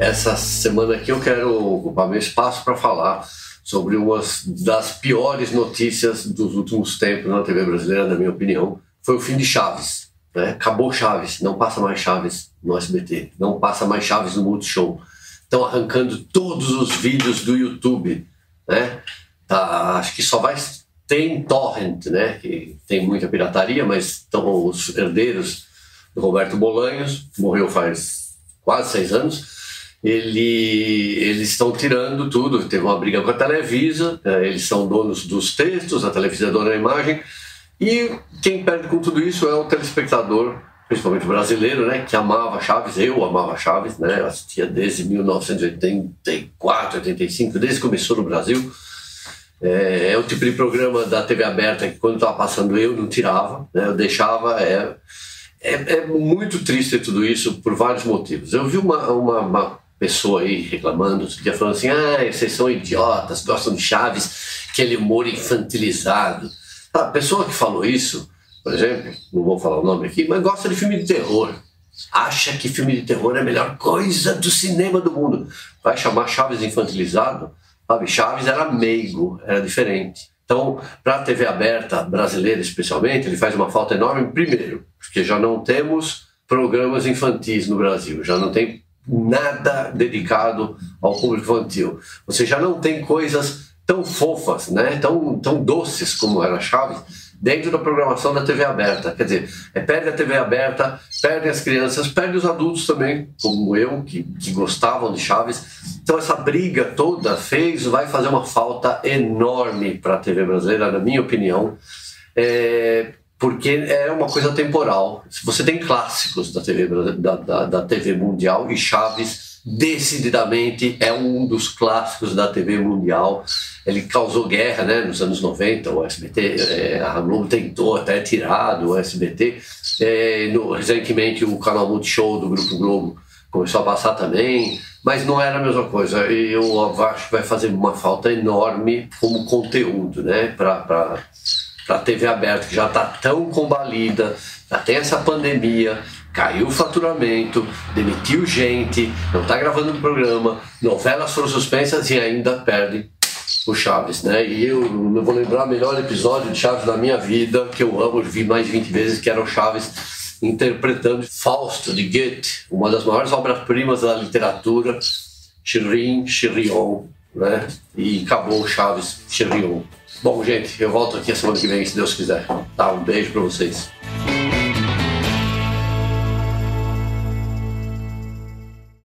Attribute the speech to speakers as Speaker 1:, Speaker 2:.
Speaker 1: Essa semana aqui eu quero ocupar meu espaço para falar sobre uma das piores notícias dos últimos tempos na TV brasileira, na minha opinião, foi o fim de Chaves. Né? Acabou Chaves, não passa mais Chaves no SBT, não passa mais Chaves no Multishow. Estão arrancando todos os vídeos do YouTube. Né? Tá, acho que só vai ter Torrent, né? que tem muita pirataria, mas estão os herdeiros do Roberto Bolanhos, que morreu faz quase seis anos, ele, eles estão tirando tudo. Teve uma briga com a Televisa, é, eles são donos dos textos, a Televisa é dona da imagem, e quem perde com tudo isso é o telespectador, principalmente brasileiro, né, que amava Chaves, eu amava Chaves, né, eu assistia desde 1984, 85, desde que começou no Brasil. É, é, o tipo de programa da TV aberta que quando estava passando eu não tirava, né, eu deixava. É, é, é, muito triste tudo isso por vários motivos. Eu vi uma, uma, uma pessoa aí reclamando, que falando assim: ah, vocês são idiotas, gostam de Chaves, aquele humor infantilizado. A pessoa que falou isso, por exemplo, não vou falar o nome aqui, mas gosta de filme de terror. Acha que filme de terror é a melhor coisa do cinema do mundo. Vai chamar Chaves infantilizado? Sabe, Chaves era meigo, era diferente. Então, para a TV aberta brasileira, especialmente, ele faz uma falta enorme, primeiro, porque já não temos programas infantis no Brasil, já não tem nada dedicado ao público infantil. Você já não tem coisas tão fofas, né? tão, tão doces como era Chaves, dentro da programação da TV aberta. Quer dizer, é, perde a TV aberta, perde as crianças, perde os adultos também, como eu, que, que gostavam de Chaves. Então essa briga toda fez, vai fazer uma falta enorme para a TV brasileira, na minha opinião. É, porque é uma coisa temporal. Você tem clássicos da TV, da, da, da TV mundial e Chaves decididamente é um dos clássicos da TV mundial. Ele causou guerra né, nos anos 90, o SBT, é, a Globo tentou até tirar do SBT. É, no, recentemente o canal Multishow do Grupo Globo começou a passar também, mas não era a mesma coisa. E eu acho que vai fazer uma falta enorme como conteúdo né, para para TV aberta, que já está tão combalida, já tem essa pandemia, caiu o faturamento, demitiu gente, não está gravando um programa, novelas foram suspensas e ainda perde o Chaves, né? E eu não vou lembrar o melhor episódio de Chaves da minha vida, que eu amo, vi mais de 20 vezes, que era o Chaves interpretando Fausto de Goethe, uma das maiores obras-primas da literatura, Chirin, Chirion, né? E acabou o Chaves, Chirion. Bom, gente, eu volto aqui a semana que vem, se Deus quiser. Tá? Um beijo para vocês.